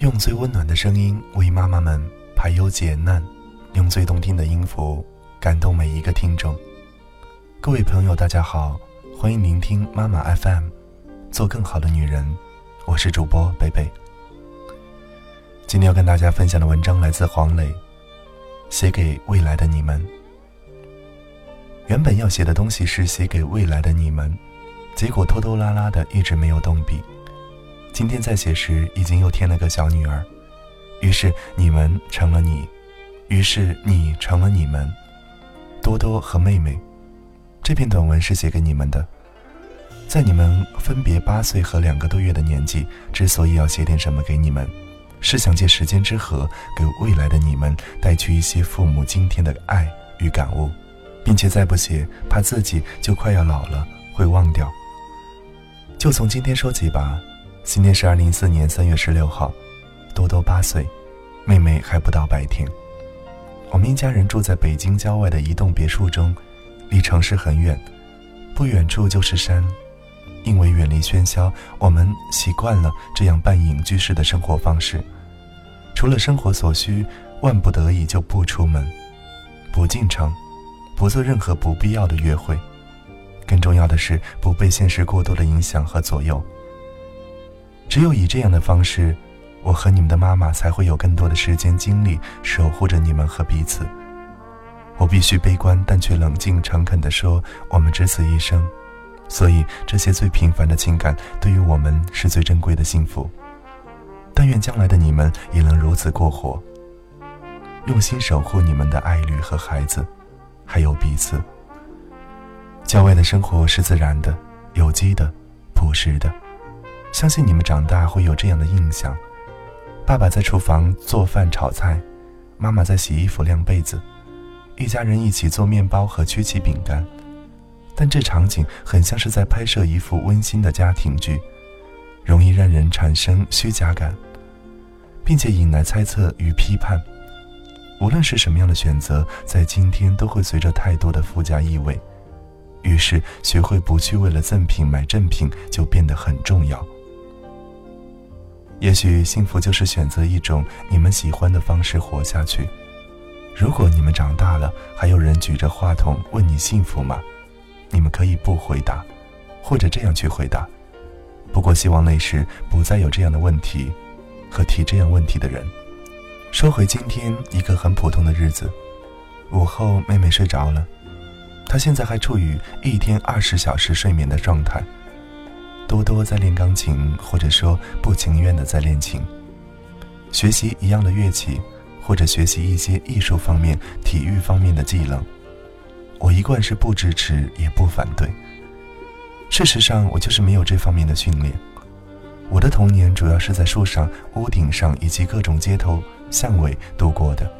用最温暖的声音为妈妈们排忧解难，用最动听的音符感动每一个听众。各位朋友，大家好，欢迎聆听妈妈 FM，做更好的女人。我是主播贝贝。今天要跟大家分享的文章来自黄磊，写给未来的你们。原本要写的东西是写给未来的你们，结果拖拖拉拉的一直没有动笔。今天在写时，已经又添了个小女儿，于是你们成了你，于是你成了你们，多多和妹妹。这篇短文是写给你们的，在你们分别八岁和两个多月的年纪，之所以要写点什么给你们，是想借时间之河，给未来的你们带去一些父母今天的爱与感悟，并且再不写，怕自己就快要老了会忘掉。就从今天说起吧。今天是二零一四年三月十六号，多多八岁，妹妹还不到百天。我们一家人住在北京郊外的一栋别墅中，离城市很远，不远处就是山。因为远离喧嚣，我们习惯了这样半隐居式的生活方式。除了生活所需，万不得已就不出门，不进城，不做任何不必要的约会。更重要的是，不被现实过多的影响和左右。只有以这样的方式，我和你们的妈妈才会有更多的时间精力守护着你们和彼此。我必须悲观，但却冷静诚恳地说：我们只此一生，所以这些最平凡的情感对于我们是最珍贵的幸福。但愿将来的你们也能如此过活，用心守护你们的爱侣和孩子，还有彼此。郊外的生活是自然的、有机的、朴实的。相信你们长大会有这样的印象：爸爸在厨房做饭炒菜，妈妈在洗衣服晾被子，一家人一起做面包和曲奇饼干。但这场景很像是在拍摄一幅温馨的家庭剧，容易让人产生虚假感，并且引来猜测与批判。无论是什么样的选择，在今天都会随着太多的附加意味。于是，学会不去为了赠品买正品，就变得很重要。也许幸福就是选择一种你们喜欢的方式活下去。如果你们长大了，还有人举着话筒问你幸福吗？你们可以不回答，或者这样去回答。不过希望那时不再有这样的问题，和提这样问题的人。说回今天一个很普通的日子，午后妹妹睡着了，她现在还处于一天二十小时睡眠的状态。多多在练钢琴，或者说不情愿的在练琴，学习一样的乐器，或者学习一些艺术方面、体育方面的技能。我一贯是不支持也不反对。事实上，我就是没有这方面的训练。我的童年主要是在树上、屋顶上以及各种街头巷尾度过的。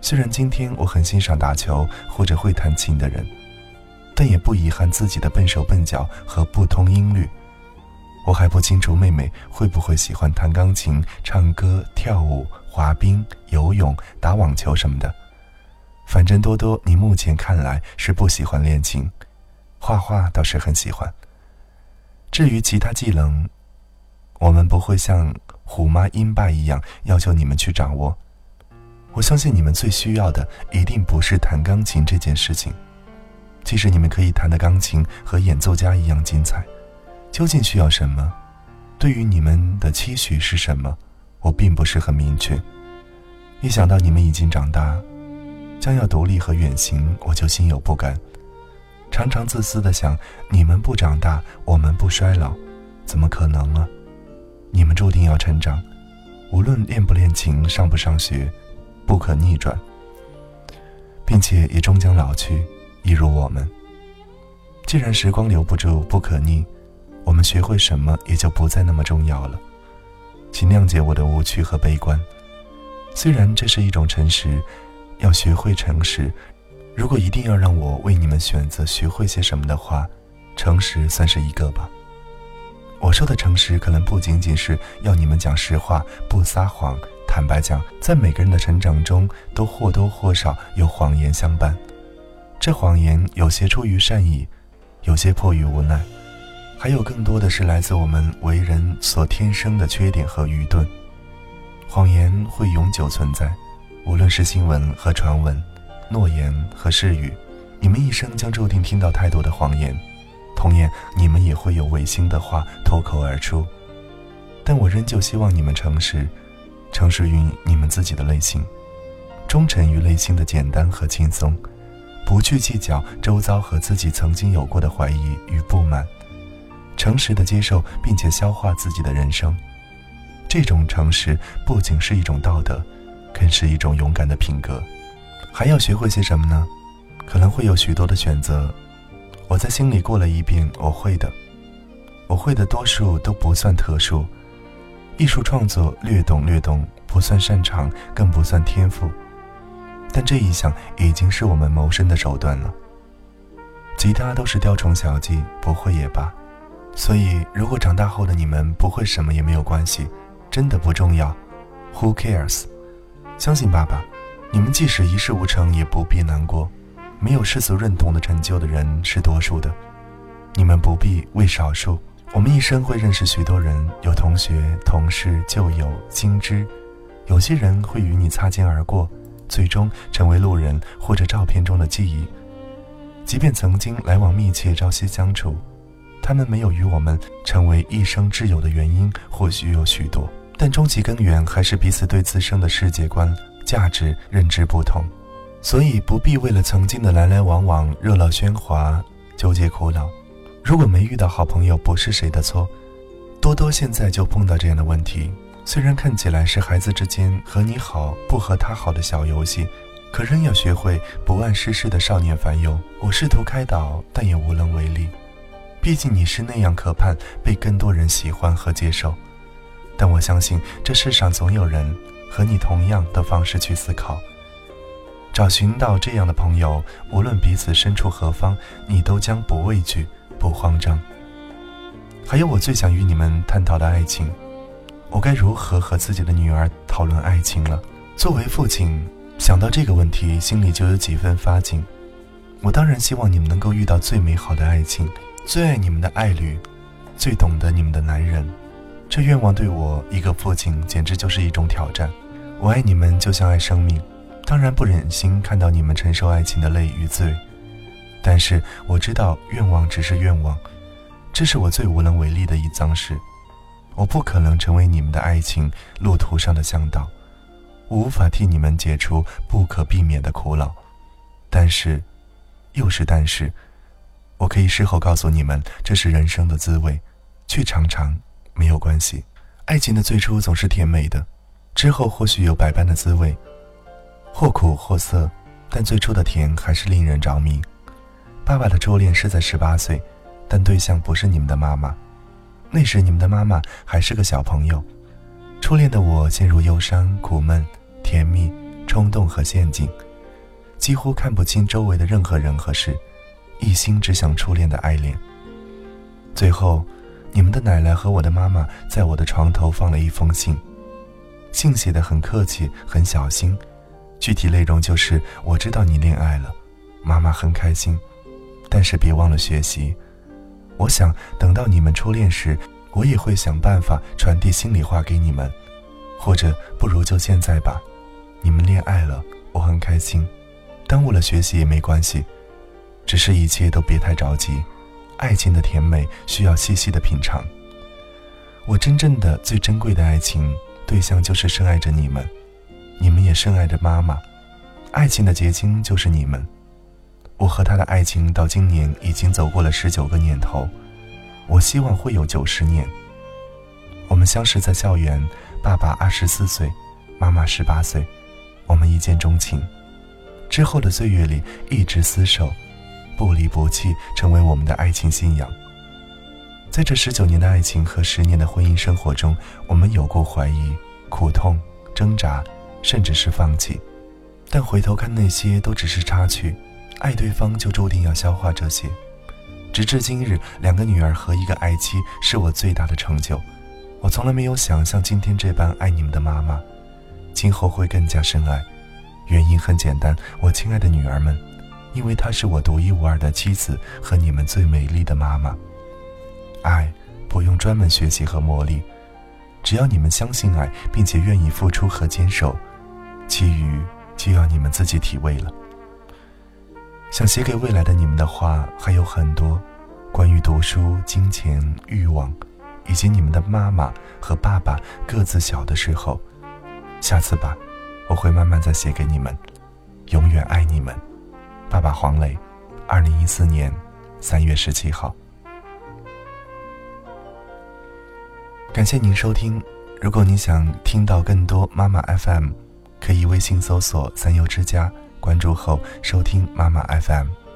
虽然今天我很欣赏打球或者会弹琴的人。但也不遗憾自己的笨手笨脚和不通音律。我还不清楚妹妹会不会喜欢弹钢琴、唱歌、跳舞、滑冰、游泳、打网球什么的。反正多多，你目前看来是不喜欢练琴，画画倒是很喜欢。至于其他技能，我们不会像虎妈英爸一样要求你们去掌握。我相信你们最需要的一定不是弹钢琴这件事情。即使你们可以弹的钢琴和演奏家一样精彩，究竟需要什么？对于你们的期许是什么？我并不是很明确。一想到你们已经长大，将要独立和远行，我就心有不甘。常常自私的想：你们不长大，我们不衰老，怎么可能呢？你们注定要成长，无论练不练琴、上不上学，不可逆转，并且也终将老去。一如我们，既然时光留不住、不可逆，我们学会什么也就不再那么重要了。请谅解我的无趣和悲观。虽然这是一种诚实，要学会诚实。如果一定要让我为你们选择学会些什么的话，诚实算是一个吧。我说的诚实，可能不仅仅是要你们讲实话、不撒谎。坦白讲，在每个人的成长中，都或多或少有谎言相伴。这谎言有些出于善意，有些迫于无奈，还有更多的是来自我们为人所天生的缺点和愚钝。谎言会永久存在，无论是新闻和传闻，诺言和誓语，你们一生将注定听到太多的谎言。同样，你们也会有违心的话脱口而出。但我仍旧希望你们诚实，诚实于你们自己的内心，忠诚于内心的简单和轻松，不去计较周遭和自己曾经有过的怀疑与不满，诚实的接受并且消化自己的人生。这种诚实不仅是一种道德，更是一种勇敢的品格。还要学会些什么呢？可能会有许多的选择。我在心里过了一遍，我会的，我会的多数都不算特殊。艺术创作略懂略懂，不算擅长，更不算天赋，但这一项已经是我们谋生的手段了。其他都是雕虫小技，不会也罢。所以，如果长大后的你们不会什么也没有关系，真的不重要。Who cares？相信爸爸，你们即使一事无成，也不必难过。没有世俗认同的成就的人是多数的，你们不必为少数。我们一生会认识许多人，有同学、同事、旧友、新知，有些人会与你擦肩而过，最终成为路人或者照片中的记忆。即便曾经来往密切、朝夕相处，他们没有与我们成为一生挚友的原因或许有许多，但终其根源还是彼此对自身的世界观、价值认知不同。所以不必为了曾经的来来往往、热闹喧哗纠结苦恼。如果没遇到好朋友，不是谁的错。多多现在就碰到这样的问题，虽然看起来是孩子之间和你好不和他好的小游戏，可仍要学会不谙世事的少年烦忧。我试图开导，但也无能为力。毕竟你是那样渴盼被更多人喜欢和接受，但我相信这世上总有人和你同样的方式去思考。找寻到这样的朋友，无论彼此身处何方，你都将不畏惧。不慌张。还有我最想与你们探讨的爱情，我该如何和自己的女儿讨论爱情了？作为父亲，想到这个问题，心里就有几分发紧。我当然希望你们能够遇到最美好的爱情，最爱你们的爱侣，最懂得你们的男人。这愿望对我一个父亲简直就是一种挑战。我爱你们就像爱生命，当然不忍心看到你们承受爱情的累与罪。但是我知道愿望只是愿望，这是我最无能为力的一桩事。我不可能成为你们的爱情路途上的向导，我无法替你们解除不可避免的苦恼。但是，又是但是，我可以事后告诉你们，这是人生的滋味，去尝尝没有关系。爱情的最初总是甜美的，之后或许有百般的滋味，或苦或涩，但最初的甜还是令人着迷。爸爸的初恋是在十八岁，但对象不是你们的妈妈。那时你们的妈妈还是个小朋友。初恋的我陷入忧伤、苦闷、甜蜜、冲动和陷阱，几乎看不清周围的任何人和事，一心只想初恋的爱恋。最后，你们的奶奶和我的妈妈在我的床头放了一封信，信写的很客气、很小心，具体内容就是：我知道你恋爱了，妈妈很开心。但是别忘了学习。我想等到你们初恋时，我也会想办法传递心里话给你们。或者不如就现在吧。你们恋爱了，我很开心。耽误了学习也没关系，只是一切都别太着急。爱情的甜美需要细细的品尝。我真正的最珍贵的爱情对象就是深爱着你们，你们也深爱着妈妈。爱情的结晶就是你们。我和他的爱情到今年已经走过了十九个年头，我希望会有九十年。我们相识在校园，爸爸二十四岁，妈妈十八岁，我们一见钟情。之后的岁月里一直厮守，不离不弃，成为我们的爱情信仰。在这十九年的爱情和十年的婚姻生活中，我们有过怀疑、苦痛、挣扎，甚至是放弃，但回头看，那些都只是插曲。爱对方就注定要消化这些，直至今日，两个女儿和一个爱妻是我最大的成就。我从来没有想像今天这般爱你们的妈妈，今后会更加深爱。原因很简单，我亲爱的女儿们，因为她是我独一无二的妻子和你们最美丽的妈妈。爱不用专门学习和磨砺，只要你们相信爱，并且愿意付出和坚守，其余就要你们自己体味了。想写给未来的你们的话还有很多，关于读书、金钱、欲望，以及你们的妈妈和爸爸各自小的时候。下次吧，我会慢慢再写给你们。永远爱你们，爸爸黄磊，二零一四年三月十七号。感谢您收听。如果你想听到更多妈妈 FM，可以微信搜索“三优之家”，关注后收听妈妈 FM。